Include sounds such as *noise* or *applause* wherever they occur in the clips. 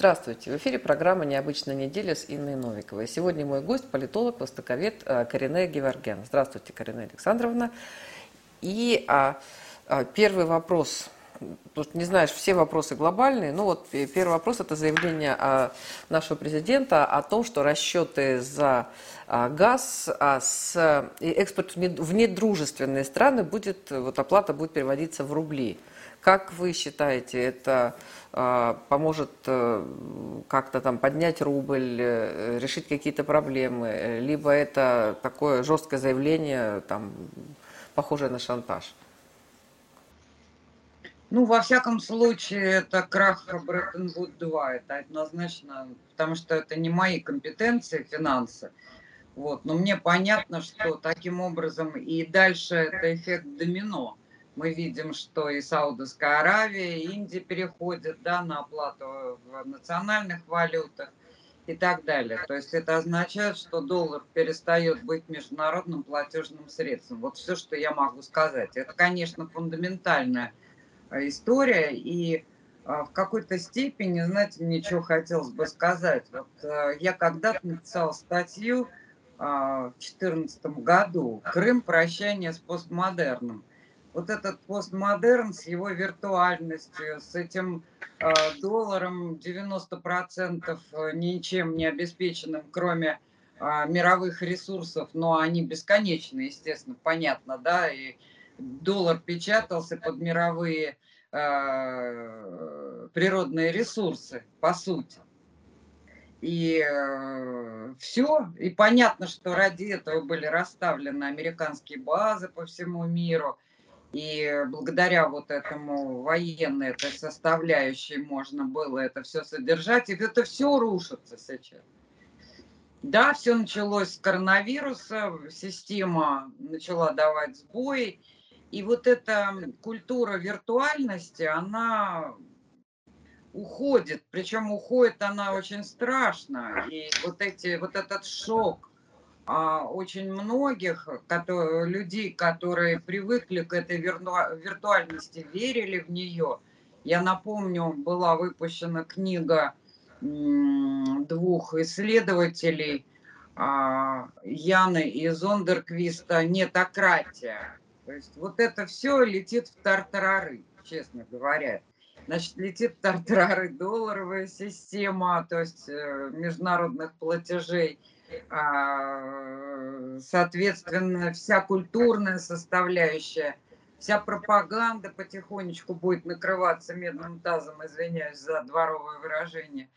Здравствуйте! В эфире программа «Необычная неделя» с Инной Новиковой. Сегодня мой гость – политолог, востоковед э, Карине Геворген. Здравствуйте, Карине Александровна. И а, а, первый вопрос. Тут не знаешь, все вопросы глобальные. Ну вот первый вопрос – это заявление а, нашего президента о том, что расчеты за а, газ а, с экспорт в недружественные страны будет, вот оплата будет переводиться в рубли. Как вы считаете, это а, поможет э, как-то там поднять рубль, э, решить какие-то проблемы, либо это такое жесткое заявление, там, похожее на шантаж? Ну, во всяком случае, это крах Бреттон-Вуд-2, это однозначно, потому что это не мои компетенции, финансы. Вот. Но мне понятно, что таким образом и дальше это эффект домино мы видим, что и Саудовская Аравия, и Индия переходят да, на оплату в национальных валютах и так далее. То есть это означает, что доллар перестает быть международным платежным средством. Вот все, что я могу сказать. Это, конечно, фундаментальная э, история, и э, в какой-то степени, знаете, мне что хотелось бы сказать. Вот э, я когда-то написала статью в 2014 году «Крым. Прощание с постмодерном» вот этот постмодерн с его виртуальностью, с этим э, долларом 90% э, ничем не обеспеченным, кроме э, мировых ресурсов, но они бесконечны, естественно, понятно, да, и доллар печатался под мировые э, природные ресурсы, по сути. И э, все. И понятно, что ради этого были расставлены американские базы по всему миру – и благодаря вот этому военной этой составляющей можно было это все содержать. И это все рушится сейчас. Да, все началось с коронавируса, система начала давать сбои. И вот эта культура виртуальности, она уходит. Причем уходит она очень страшно. И вот, эти, вот этот шок очень многих которые, людей, которые привыкли к этой виртуальности, верили в нее. Я напомню, была выпущена книга двух исследователей а, Яны и Зондерквиста «Нетократия». То есть вот это все летит в тартарары, честно говоря. Значит, летит в тартарары долларовая система, то есть э, международных платежей – а, соответственно, вся культурная составляющая, вся пропаганда потихонечку будет накрываться медным тазом, извиняюсь за дворовое выражение.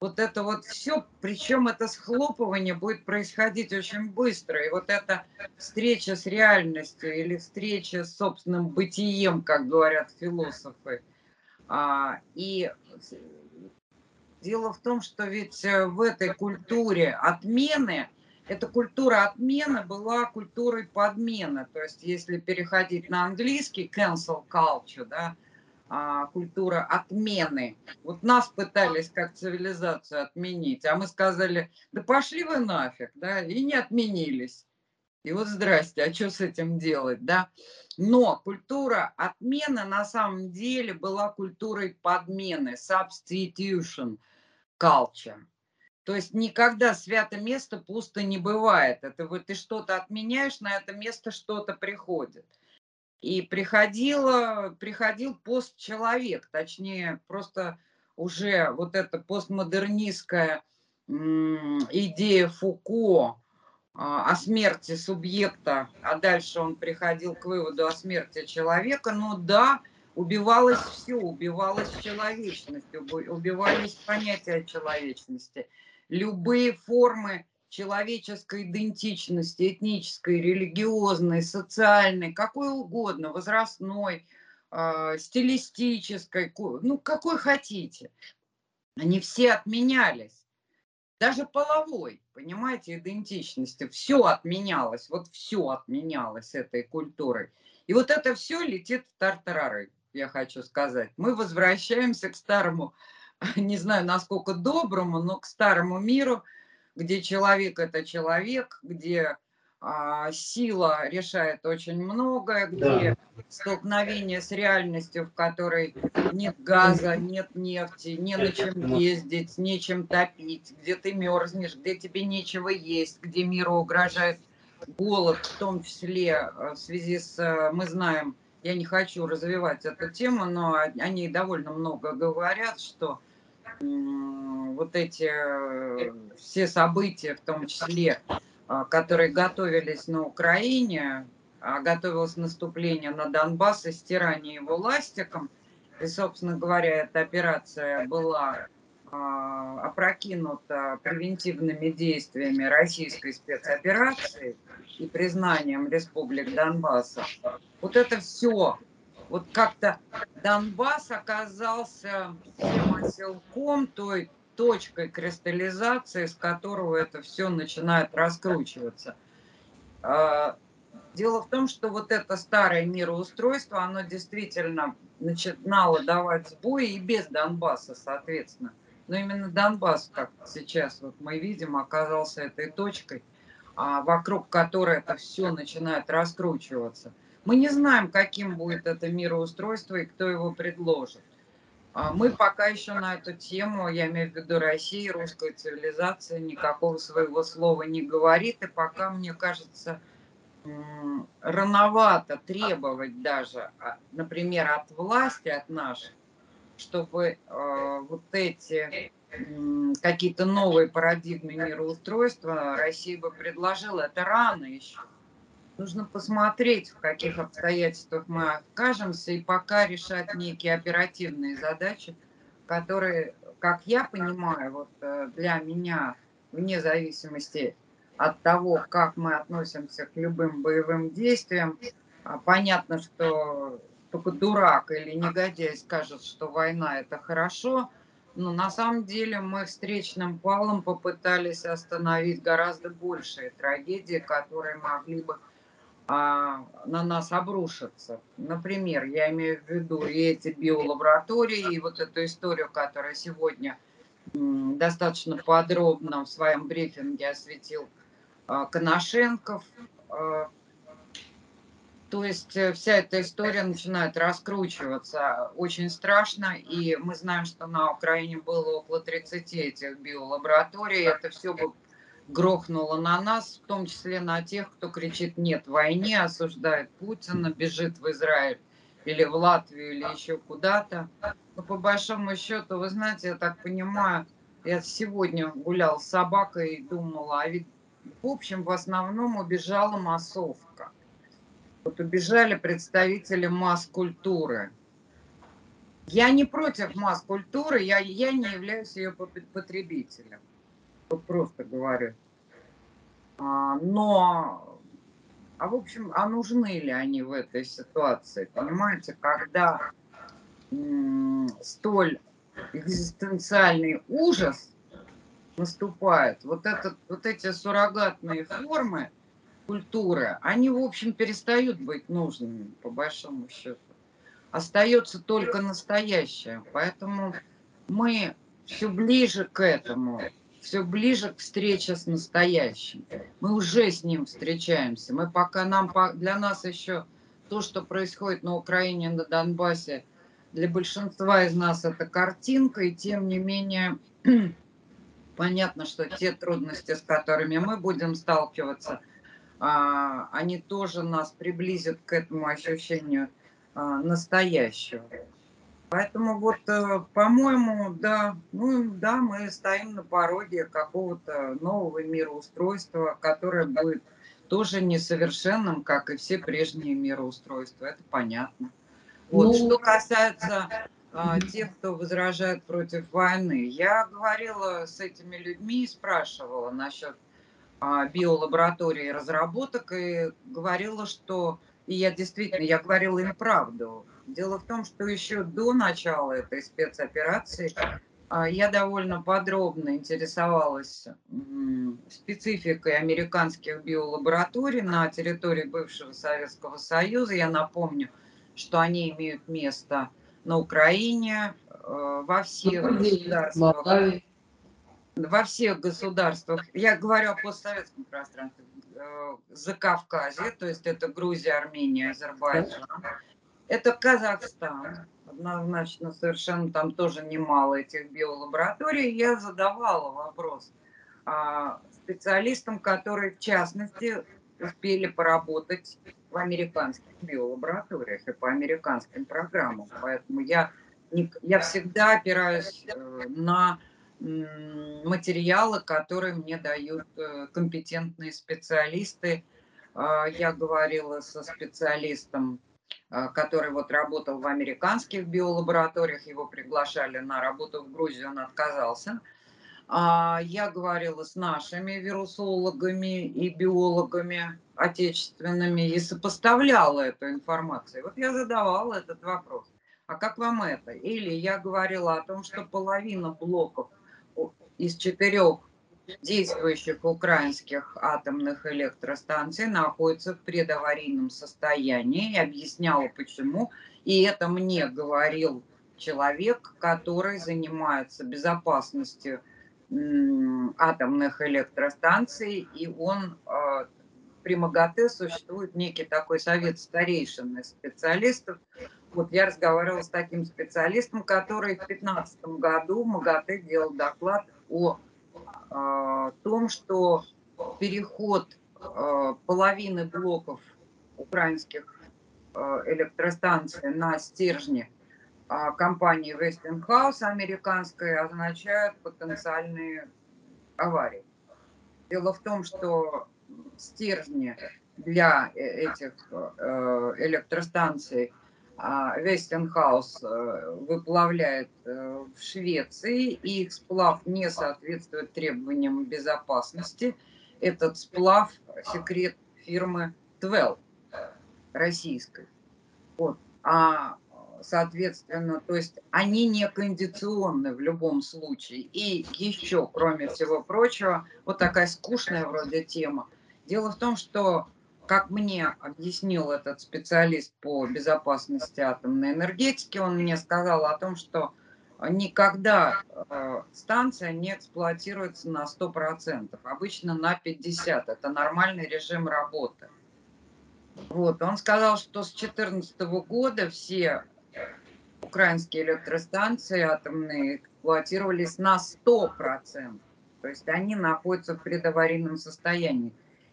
Вот это вот все, причем это схлопывание будет происходить очень быстро. И вот эта встреча с реальностью или встреча с собственным бытием, как говорят философы, а, и Дело в том, что ведь э, в этой культуре отмены, эта культура отмены была культурой подмены. То есть если переходить на английский, cancel culture, да, а, культура отмены. Вот нас пытались как цивилизацию отменить, а мы сказали, да пошли вы нафиг, да, и не отменились. И вот здрасте, а что с этим делать, да? Но культура отмены на самом деле была культурой подмены, substitution – culture. То есть никогда святое место пусто не бывает. Это вот ты что-то отменяешь, на это место что-то приходит. И приходило, приходил постчеловек, точнее, просто уже вот эта постмодернистская идея Фуко а, о смерти субъекта, а дальше он приходил к выводу о смерти человека, ну да, убивалось все, убивалась человечность, убивались понятия человечности, любые формы человеческой идентичности, этнической, религиозной, социальной, какой угодно, возрастной, э, стилистической, ну какой хотите. Они все отменялись. Даже половой, понимаете, идентичности. Все отменялось, вот все отменялось этой культурой. И вот это все летит в тартарары я хочу сказать. Мы возвращаемся к старому, *laughs* не знаю, насколько доброму, но к старому миру, где человек – это человек, где а, сила решает очень многое, где да. столкновение с реальностью, в которой нет газа, нет нефти, не на чем ездить, нечем топить, где ты мерзнешь, где тебе нечего есть, где миру угрожает голод, в том числе э, в связи с, э, мы знаем, я не хочу развивать эту тему, но они довольно много говорят, что вот эти э, все события, в том числе а, которые готовились на Украине, а готовилось наступление на Донбасс и стирание его ластиком. И, собственно говоря, эта операция была опрокинута превентивными действиями российской спецоперации и признанием республик Донбасса. Вот это все. Вот как-то Донбасс оказался тем оселком той точкой кристаллизации, с которого это все начинает раскручиваться. А, дело в том, что вот это старое мироустройство, оно действительно начинало давать сбои и без Донбасса, соответственно. Но именно Донбасс, как сейчас вот мы видим, оказался этой точкой, а, вокруг которой это все начинает раскручиваться. Мы не знаем, каким будет это мироустройство и кто его предложит. А мы пока еще на эту тему, я имею в виду России, русская цивилизация, никакого своего слова не говорит. И пока, мне кажется, рановато требовать даже, а, например, от власти, от наших, чтобы э, вот эти какие-то новые парадигмы мироустройства Россия бы предложила. Это рано еще нужно посмотреть, в каких обстоятельствах мы окажемся, и пока решать некие оперативные задачи, которые, как я понимаю, вот э, для меня, вне зависимости от того, как мы относимся к любым боевым действиям, а понятно, что дурак или негодяй скажет, что война это хорошо, но на самом деле мы встречным палом попытались остановить гораздо большие трагедии, которые могли бы а, на нас обрушатся. Например, я имею в виду и эти биолаборатории, и вот эту историю, которая сегодня достаточно подробно в своем брифинге осветил а, Коношенков. А, то есть э, вся эта история начинает раскручиваться очень страшно, и мы знаем, что на Украине было около 30 этих биолабораторий. Это все бы грохнуло на нас, в том числе на тех, кто кричит «нет войне», осуждает Путина, бежит в Израиль или в Латвию, или еще куда-то. Но по большому счету, вы знаете, я так понимаю, я сегодня гулял с собакой и думала, а ведь в общем в основном убежала массовка. Вот убежали представители масс-культуры. Я не против масс-культуры, я, я не являюсь ее потребителем. Вот просто говорю. А, но, а в общем, а нужны ли они в этой ситуации? Понимаете, когда столь экзистенциальный ужас наступает, вот, этот, вот эти суррогатные формы культуры, они, в общем, перестают быть нужными, по большому счету. Остается только настоящее. Поэтому мы все ближе к этому все ближе к встрече с настоящим. Мы уже с ним встречаемся. Мы пока нам для нас еще то, что происходит на Украине, на Донбассе, для большинства из нас это картинка, и тем не менее *clears throat* понятно, что те трудности, с которыми мы будем сталкиваться, они тоже нас приблизят к этому ощущению а, настоящего. Поэтому вот, э, по-моему, да, ну да, мы стоим на пороге какого-то нового мироустройства, которое будет тоже несовершенным, как и все прежние мироустройства. Это понятно. Вот. Ну... Что касается а, тех, кто возражает против войны, я говорила с этими людьми и спрашивала насчет а, биолаборатории разработок и говорила, что и я действительно, я говорила им правду. Дело в том, что еще до начала этой спецоперации а, я довольно подробно интересовалась спецификой американских биолабораторий на территории бывшего Советского Союза. Я напомню, что они имеют место на Украине, э, во всех государствах. Во всех государствах. Я говорю о постсоветском пространстве э, Закавказье, то есть это Грузия, Армения, Азербайджан. Это Казахстан, однозначно совершенно там тоже немало этих биолабораторий. Я задавала вопрос а, специалистам, которые в частности успели поработать в американских биолабораториях и по американским программам. Поэтому я, я всегда опираюсь э, на материалы, которые мне дают э, компетентные специалисты. А, я говорила со специалистом, а, который вот работал в американских биолабораториях, его приглашали на работу в Грузию, он отказался. А, я говорила с нашими вирусологами и биологами отечественными и сопоставляла эту информацию. Вот я задавала этот вопрос. А как вам это? Или я говорила о том, что половина блоков из четырех действующих украинских атомных электростанций находится в предаварийном состоянии. И объясняла, почему. И это мне говорил человек, который занимается безопасностью атомных электростанций, и он а, при МАГАТЭ существует некий такой совет старейшин и специалистов. Вот я разговаривала с таким специалистом, который в 2015 году в МАГАТЭ делал доклад о, о том, что переход э, половины блоков украинских э, электростанций на стержни компании Westinghouse американской означает потенциальные аварии. Дело в том, что стержни для этих электростанций Вестенхаус э, выплавляет э, в Швеции, и их сплав не соответствует требованиям безопасности. Этот сплав – секрет фирмы Твел российской. Вот. А, соответственно, то есть они не кондиционны в любом случае. И еще, кроме всего прочего, вот такая скучная вроде тема. Дело в том, что как мне объяснил этот специалист по безопасности атомной энергетики, он мне сказал о том, что никогда э, станция не эксплуатируется на 100%, обычно на 50%. Это нормальный режим работы. Вот, он сказал, что с 2014 года все украинские электростанции атомные эксплуатировались на 100%. То есть они находятся в предаварийном состоянии.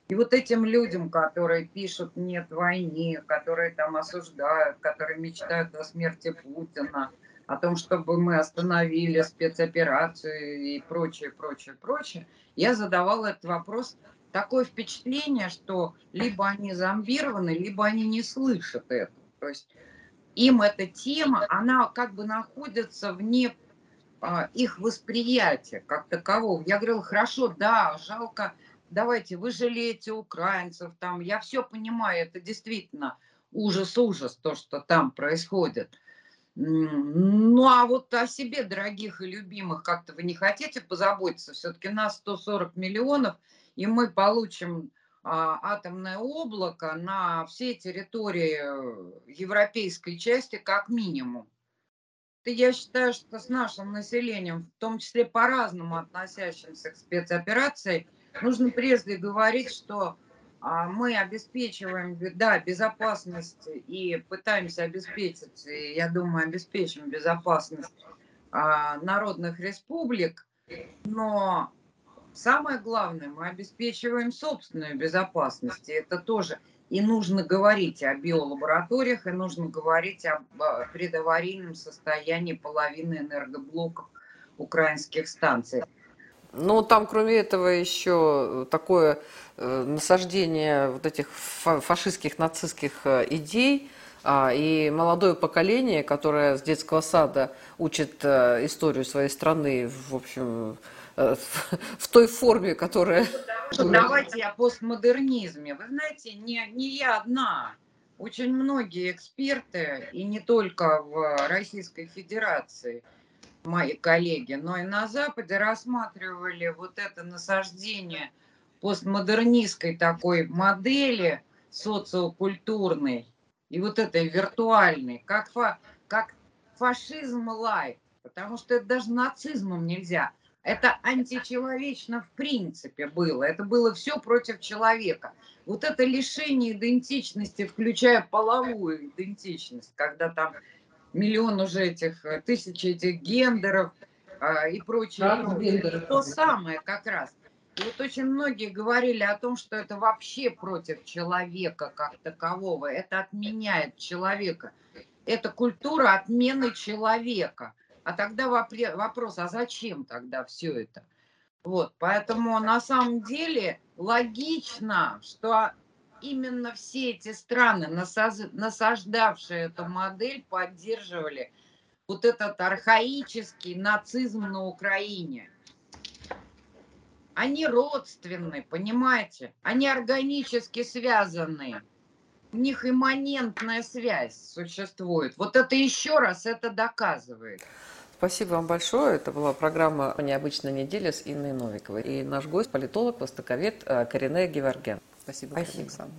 И вот этим людям, которые пишут «нет войне», которые там осуждают, которые мечтают о смерти Путина, о том, чтобы мы остановили спецоперацию и прочее, прочее, прочее, я задавала этот вопрос. Такое впечатление, что либо они зомбированы, либо они не слышат это. То есть им эта тема, она как бы находится вне а, их восприятия как такового. Я говорила, хорошо, да, жалко, давайте, вы жалеете украинцев, там, я все понимаю, это действительно ужас-ужас, то, что там происходит. Ну, а вот о себе, дорогих и любимых, как-то вы не хотите позаботиться? Все-таки нас 140 миллионов, и мы получим а, атомное облако на всей территории европейской части как минимум. Я считаю, что с нашим населением, в том числе по-разному относящимся к спецоперации, нужно прежде говорить, что а, мы обеспечиваем, да, безопасность и пытаемся обеспечить, я думаю, обеспечим безопасность а, народных республик, но самое главное, мы обеспечиваем собственную безопасность, и это тоже. И нужно говорить о биолабораториях, и нужно говорить о предаварийном состоянии половины энергоблоков украинских станций. Ну, там, кроме этого, еще такое э, насаждение вот этих фашистских, нацистских э, идей, а, и молодое поколение, которое с детского сада учит э, историю своей страны, в общем, *laughs* в той форме, которая... Давайте о постмодернизме. Вы знаете, не, не я одна. Очень многие эксперты, и не только в Российской Федерации – мои коллеги, но и на Западе рассматривали вот это насаждение постмодернистской такой модели социокультурной и вот этой виртуальной, как, фа, как фашизм лайк, потому что это даже нацизмом нельзя. Это античеловечно в принципе было. Это было все против человека. Вот это лишение идентичности, включая половую идентичность, когда там миллион уже этих, э, тысячи этих гендеров а, и прочее. Да, то самое как раз. И вот очень многие говорили о том, что это вообще против человека как такового. Это отменяет человека. Это культура отмены человека. А тогда вопрос, а зачем тогда все это? Вот, поэтому на самом деле логично, что именно все эти страны, насаждавшие эту модель, поддерживали вот этот архаический нацизм на Украине. Они родственны, понимаете? Они органически связаны. У них имманентная связь существует. Вот это еще раз это доказывает. Спасибо вам большое. Это была программа «Необычная неделя» с Инной Новиковой. И наш гость – политолог, востоковед э, Корене Геворген. Спасибо, Спасибо. Александр.